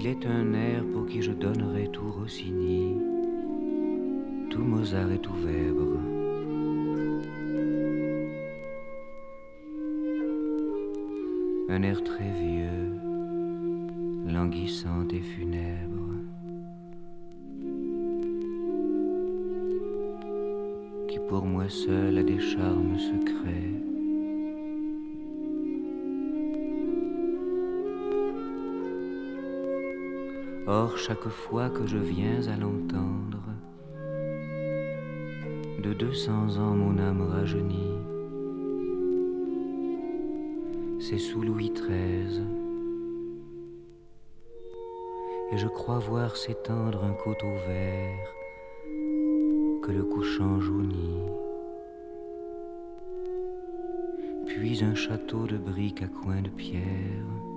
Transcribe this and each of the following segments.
Il est un air pour qui je donnerais tout Rossini, tout Mozart et tout Weber. Un air très vieux, languissant et funèbre. Qui pour moi seul a des charmes secrets. Or, chaque fois que je viens à l'entendre, de deux cents ans mon âme rajeunit. C'est sous Louis XIII, et je crois voir s'étendre un coteau vert que le couchant jaunit. Puis un château de briques à coins de pierre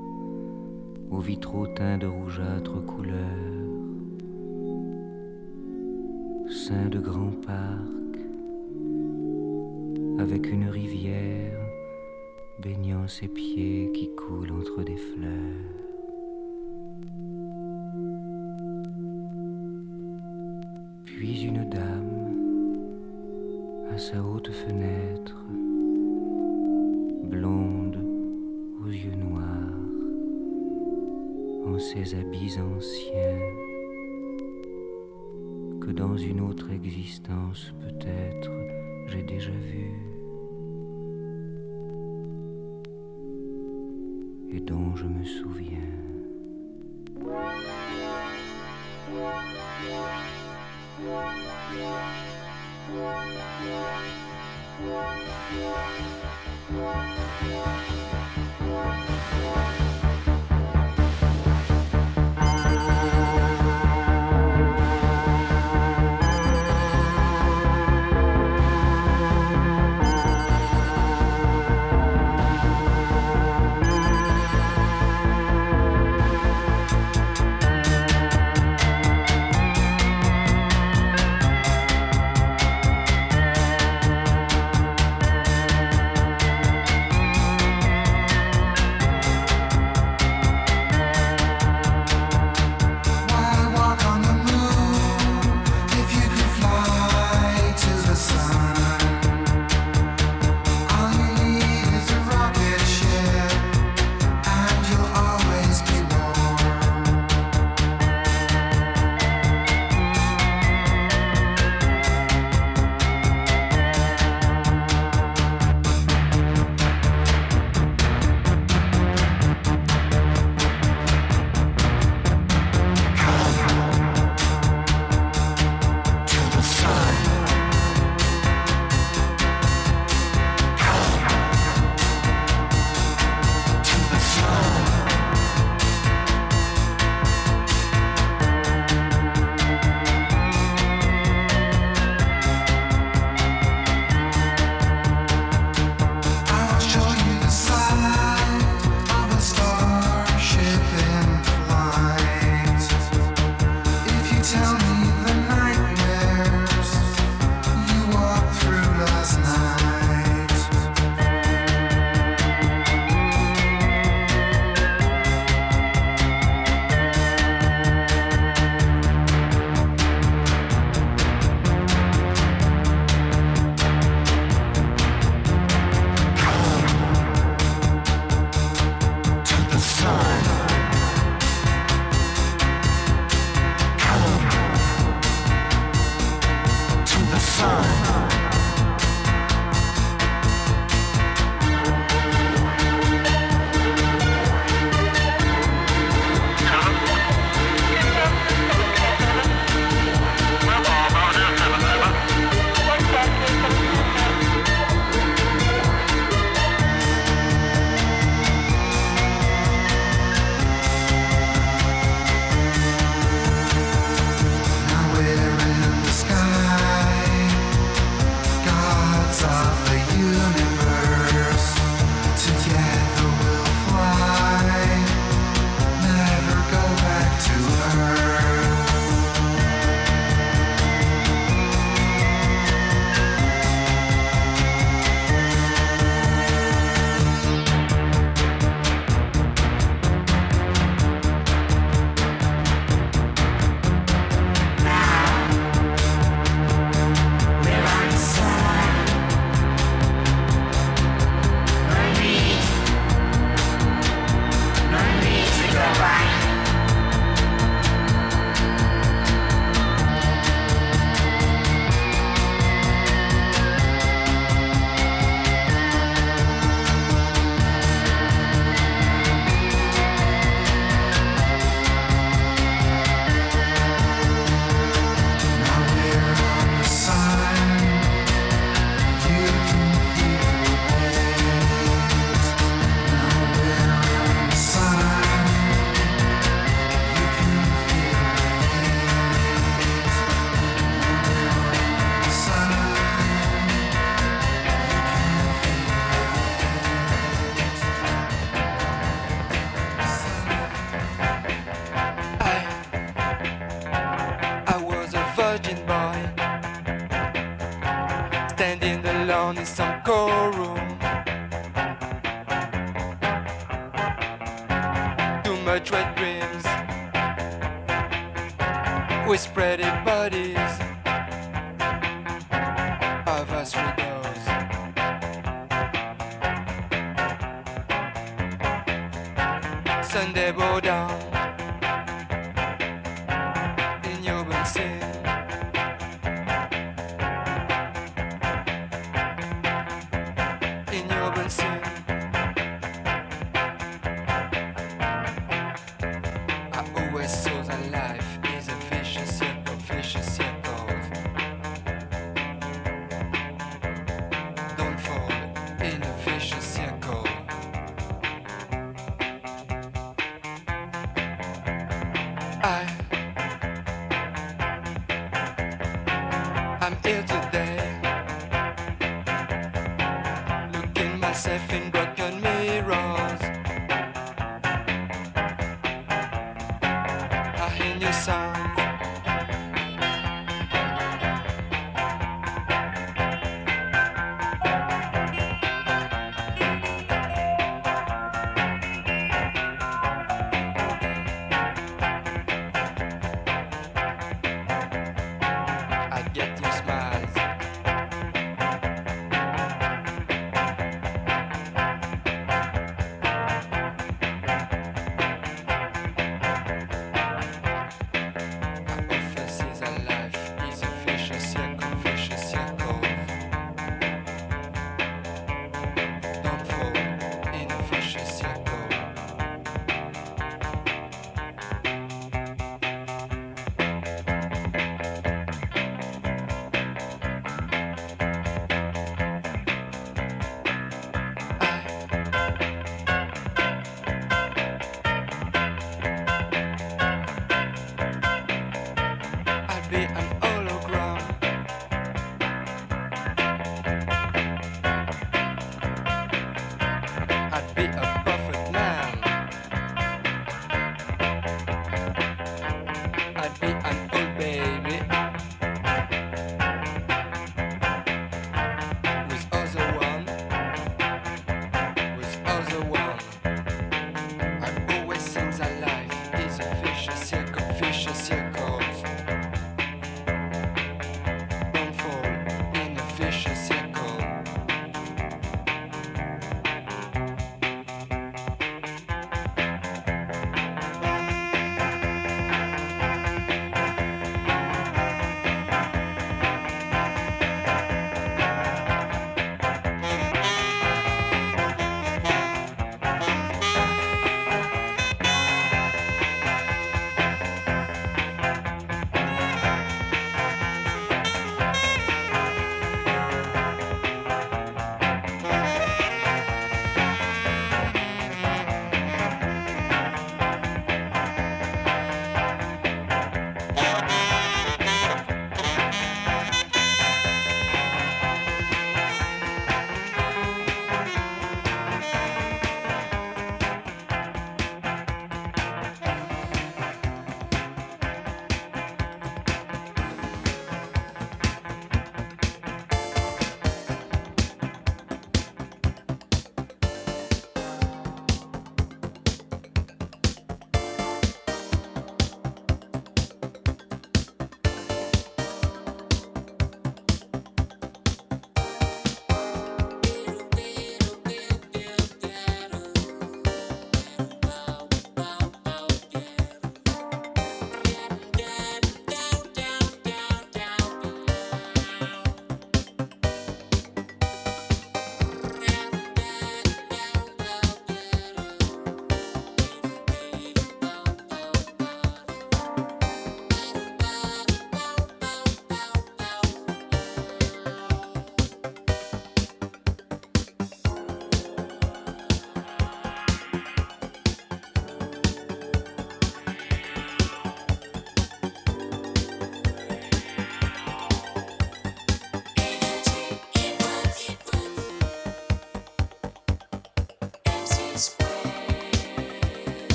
aux vitraux teints de rougeâtre couleur, sein de grands parcs, avec une rivière baignant ses pieds qui coulent entre des fleurs.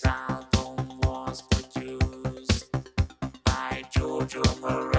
this album was produced by Giorgio Moroder.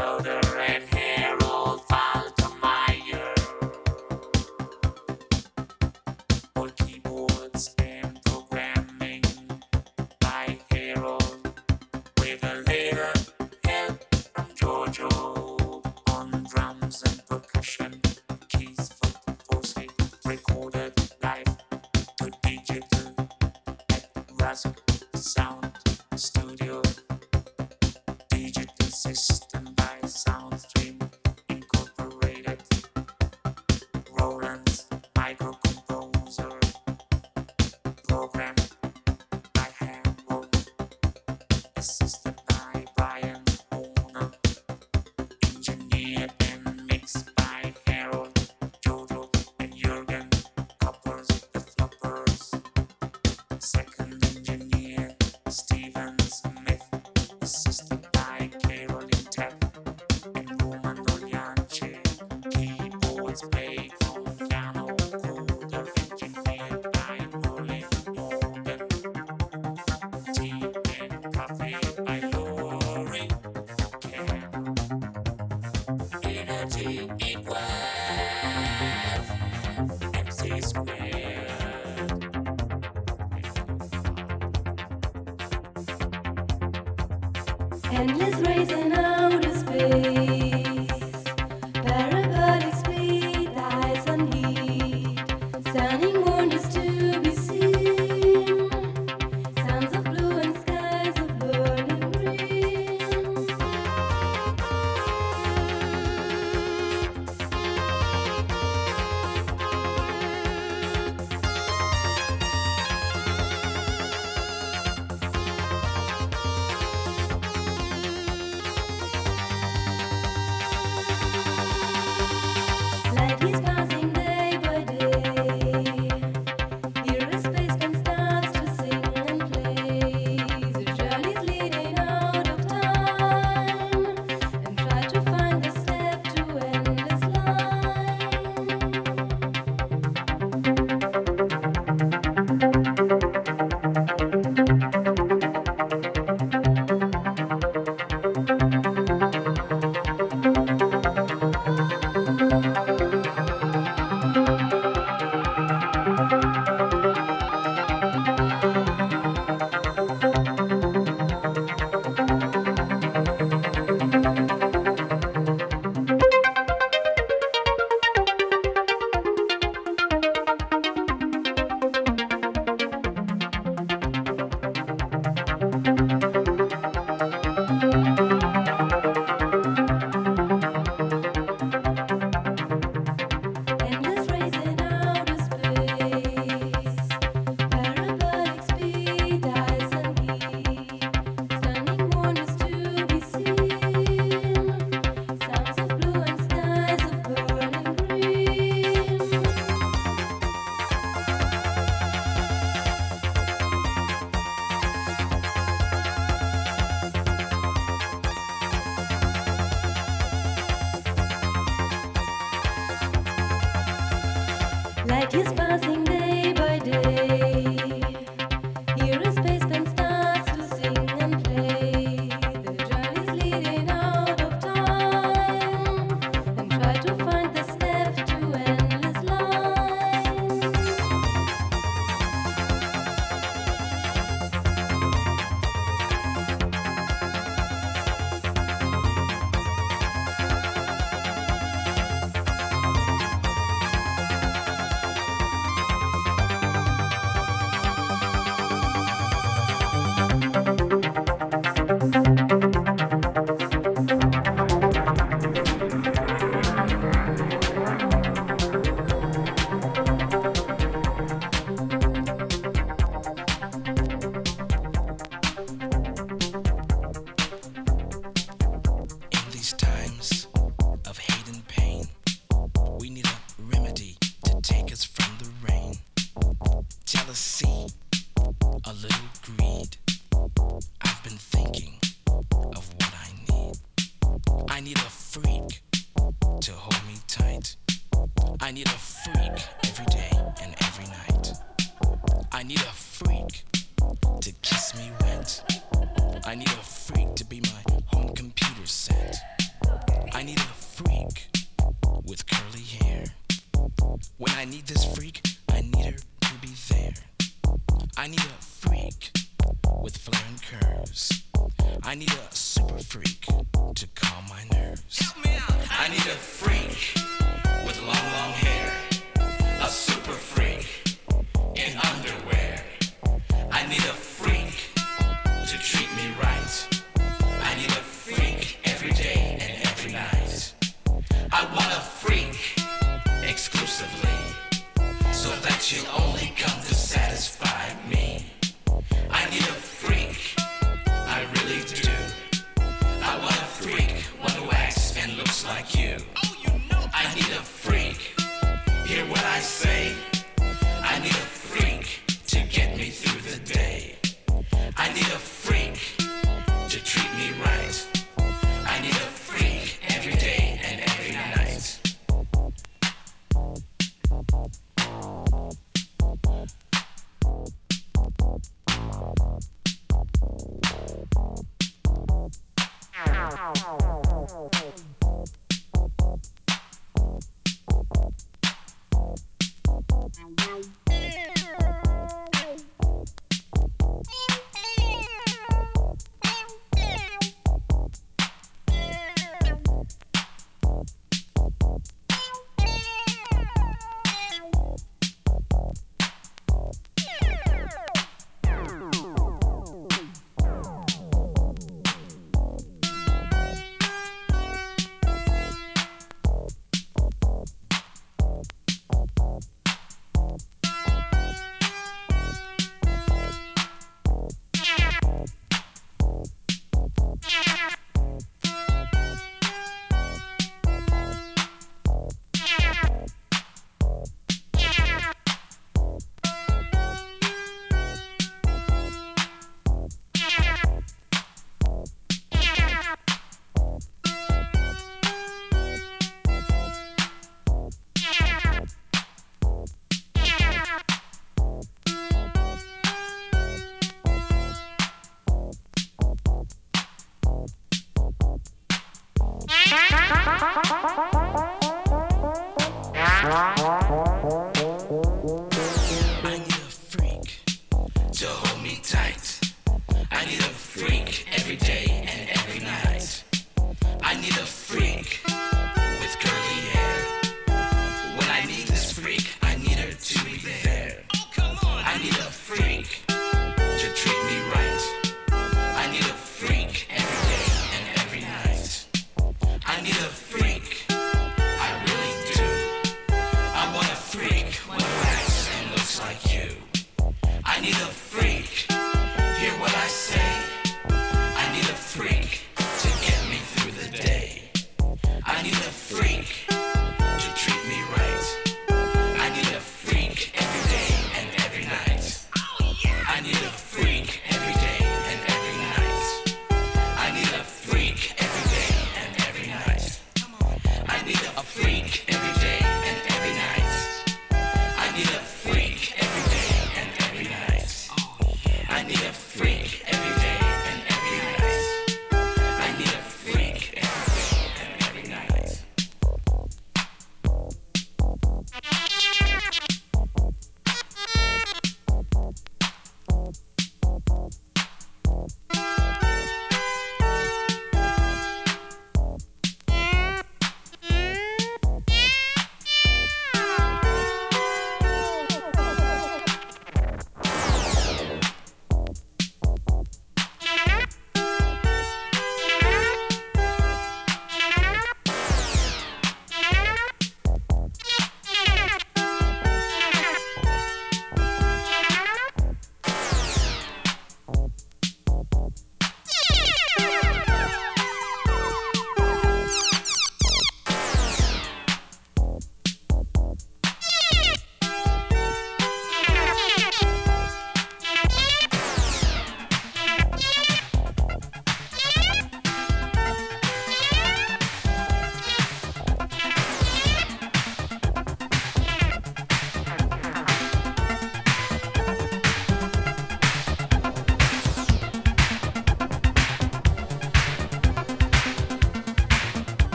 Nerves. Help me out. I need a freak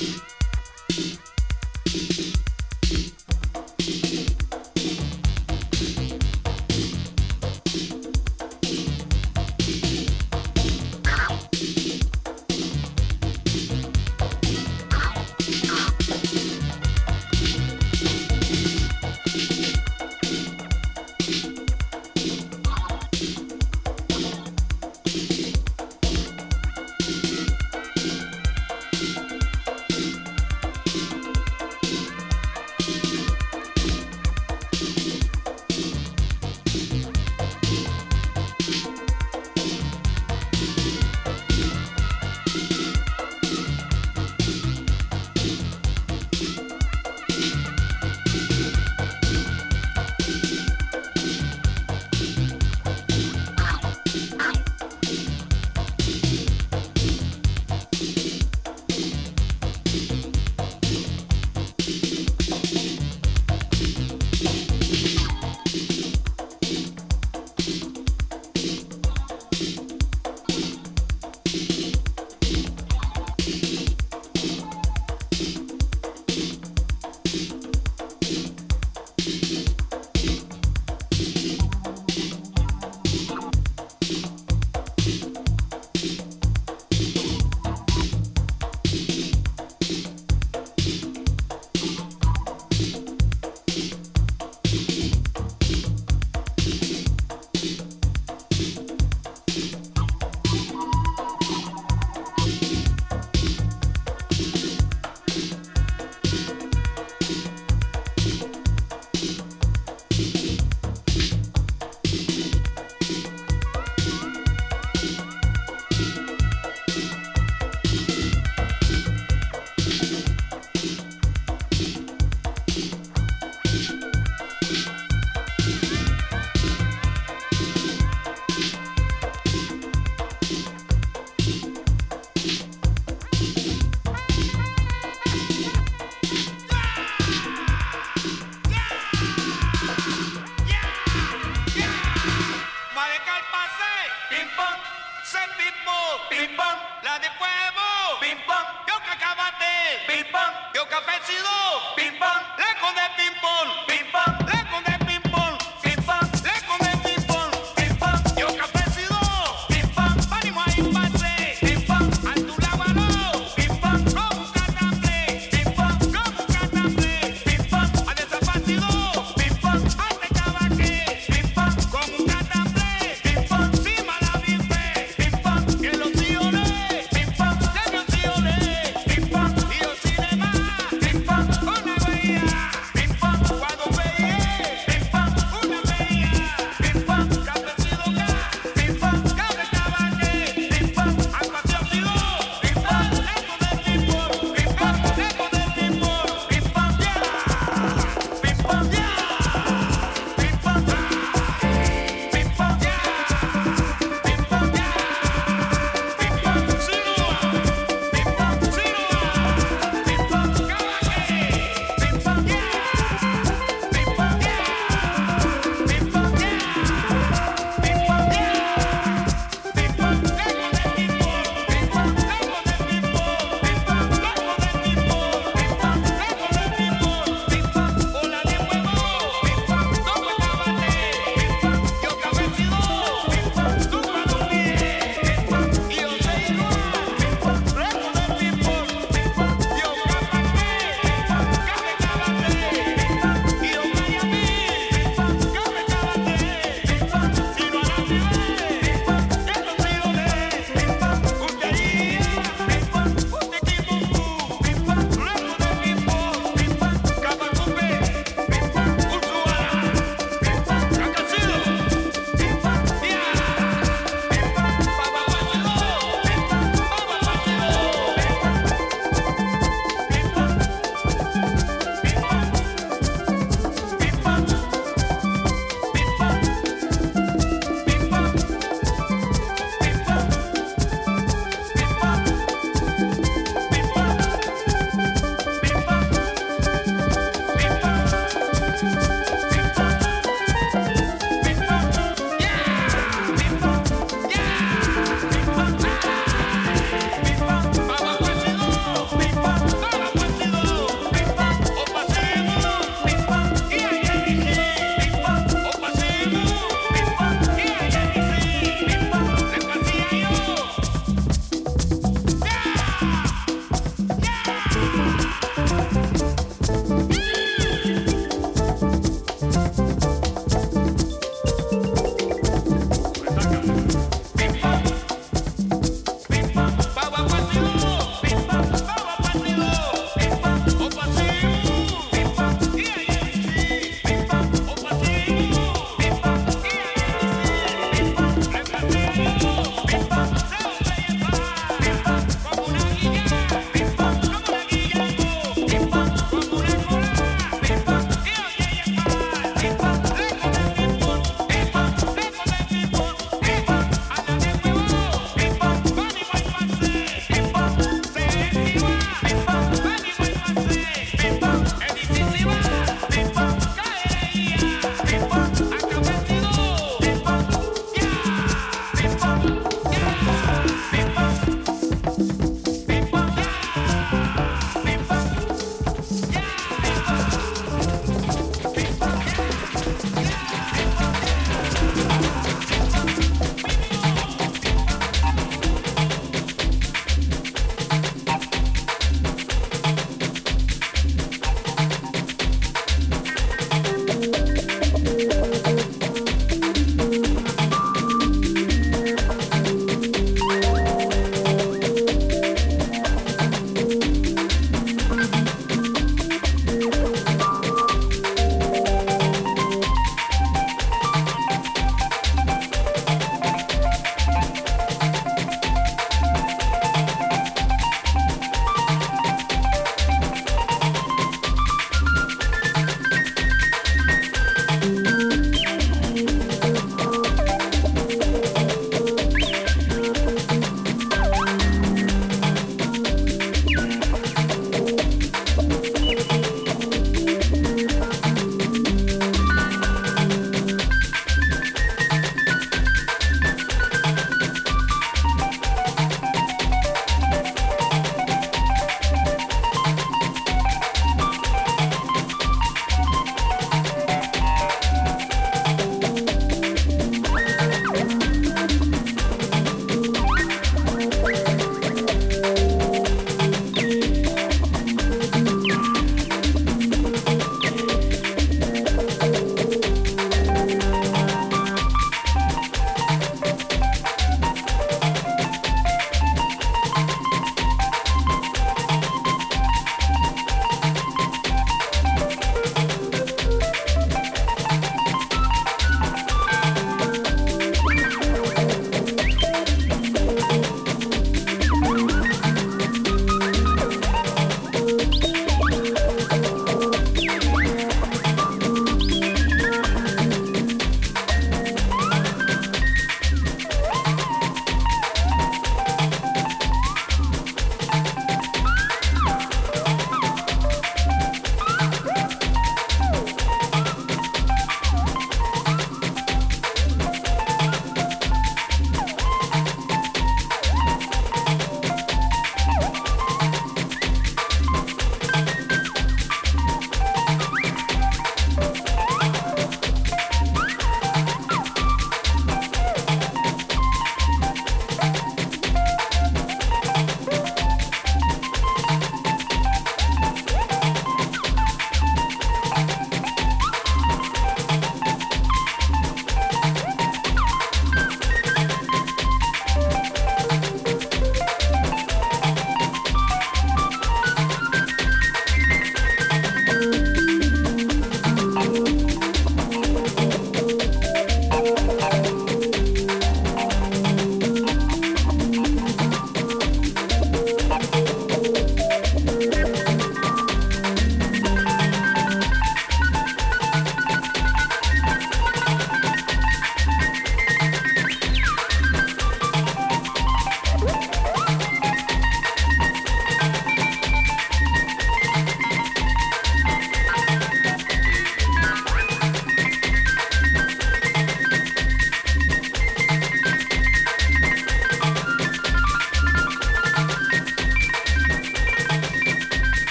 you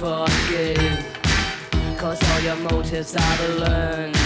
forgive. Cause all your motives are to learn.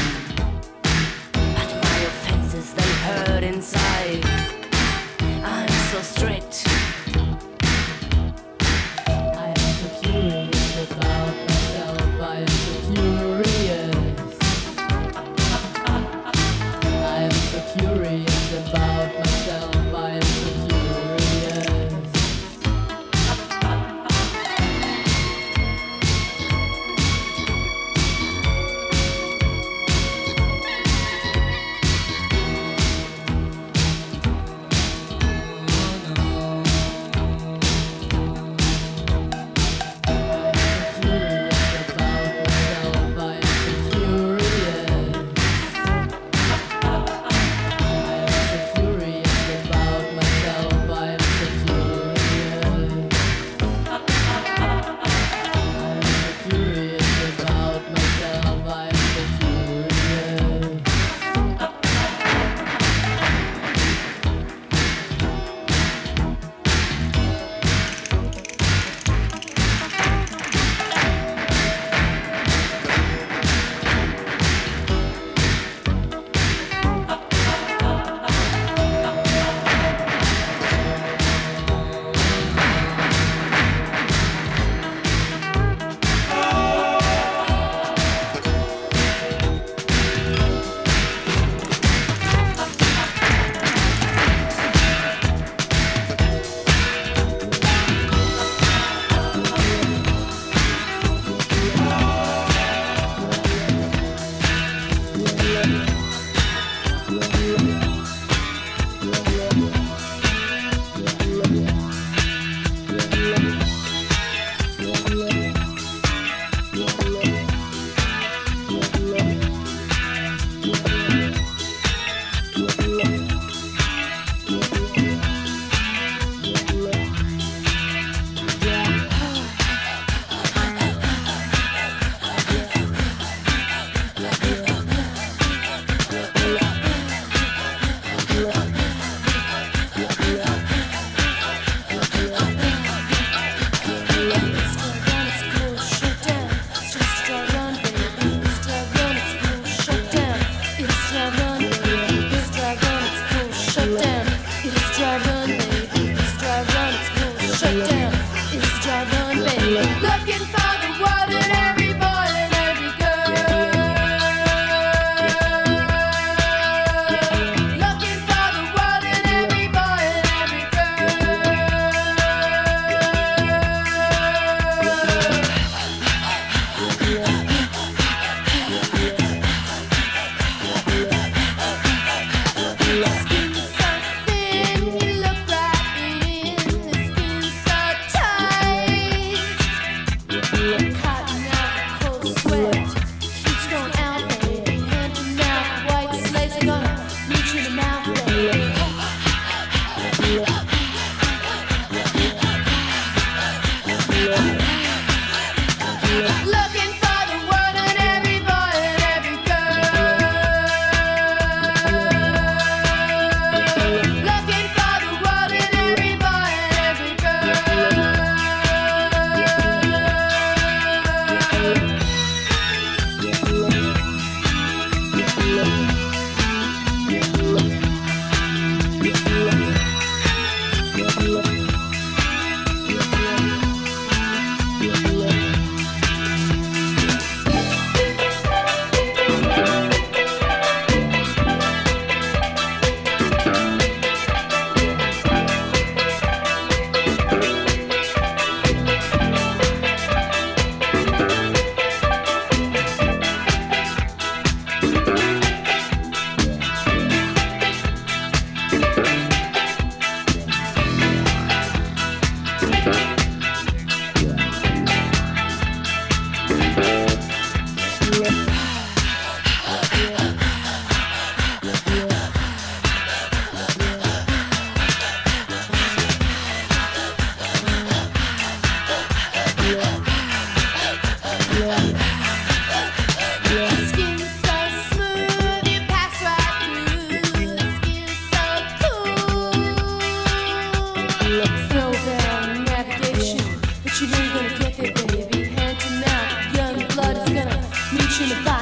till the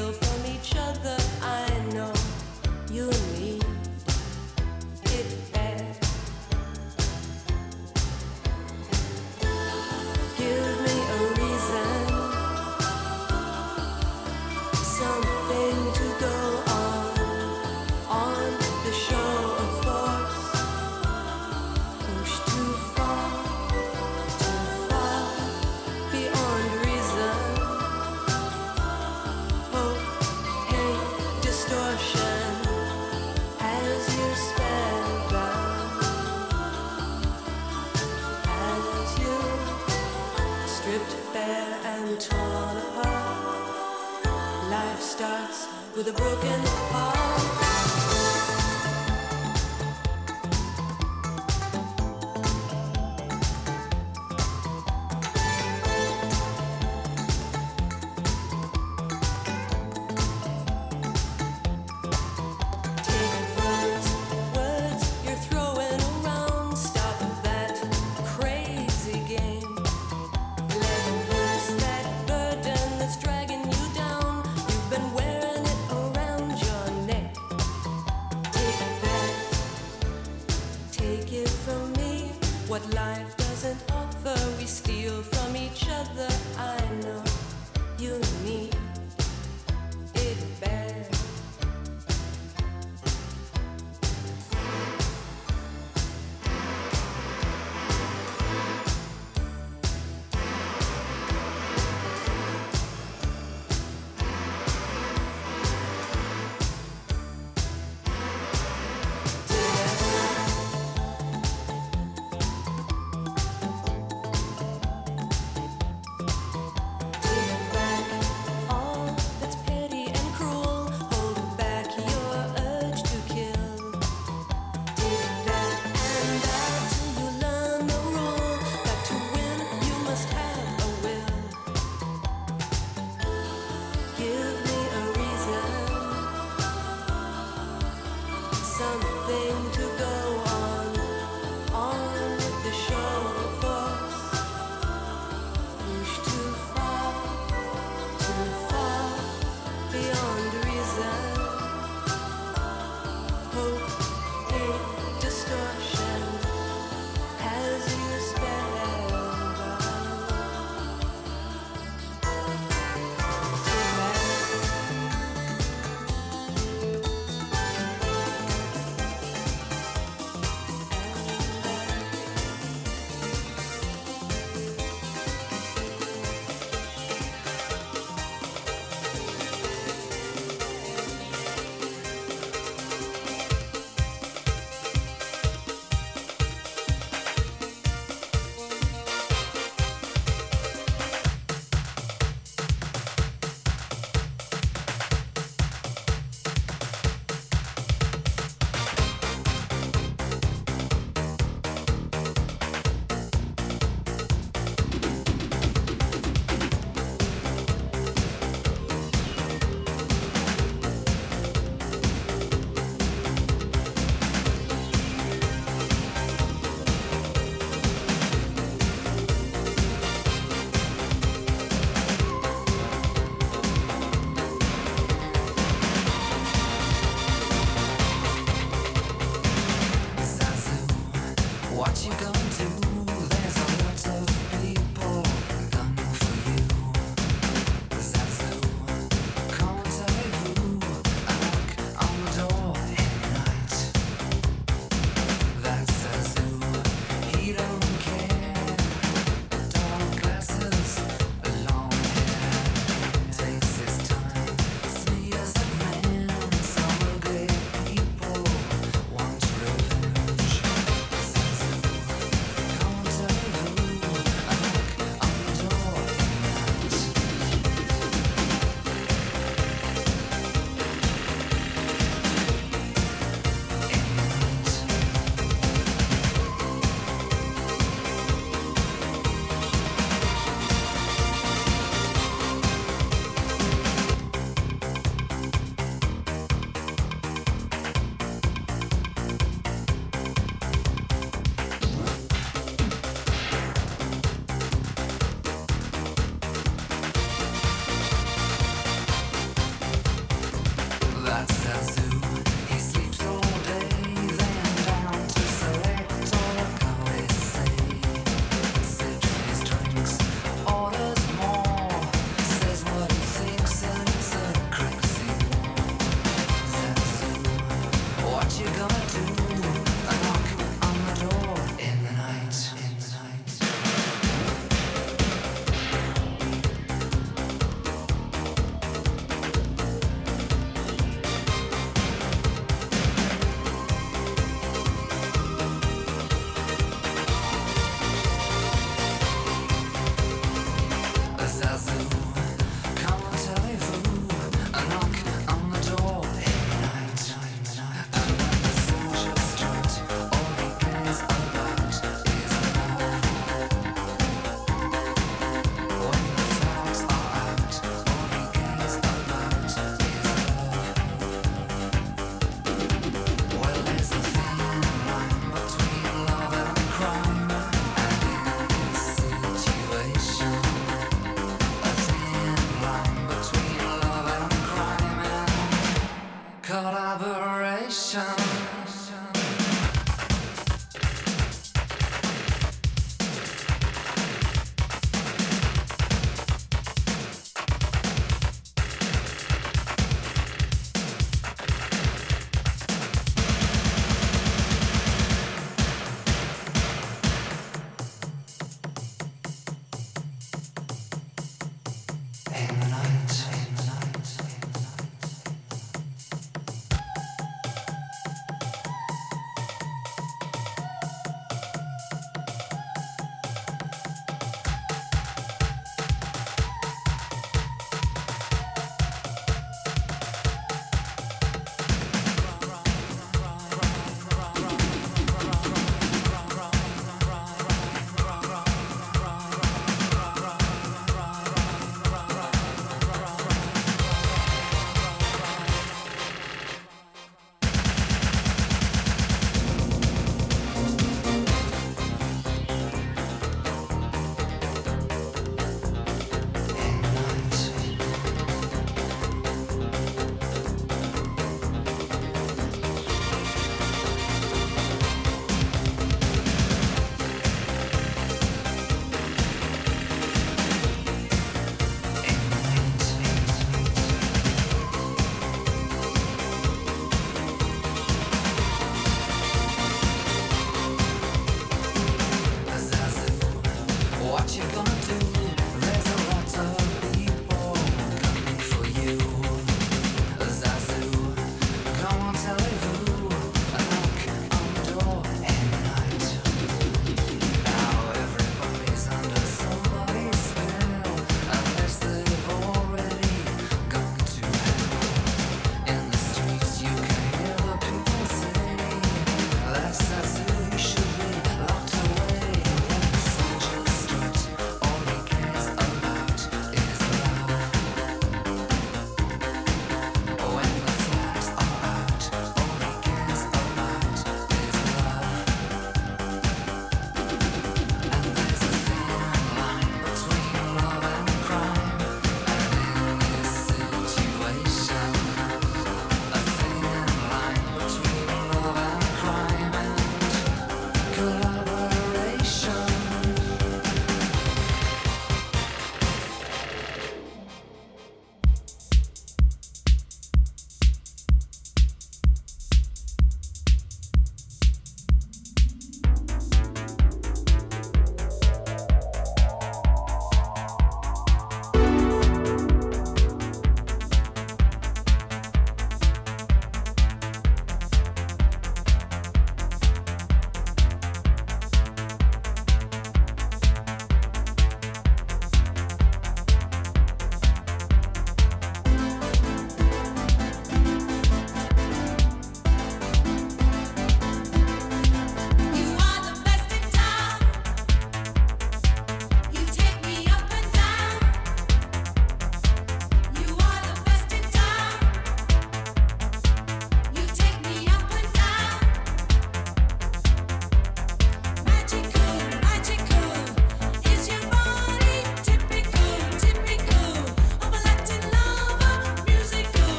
feel free.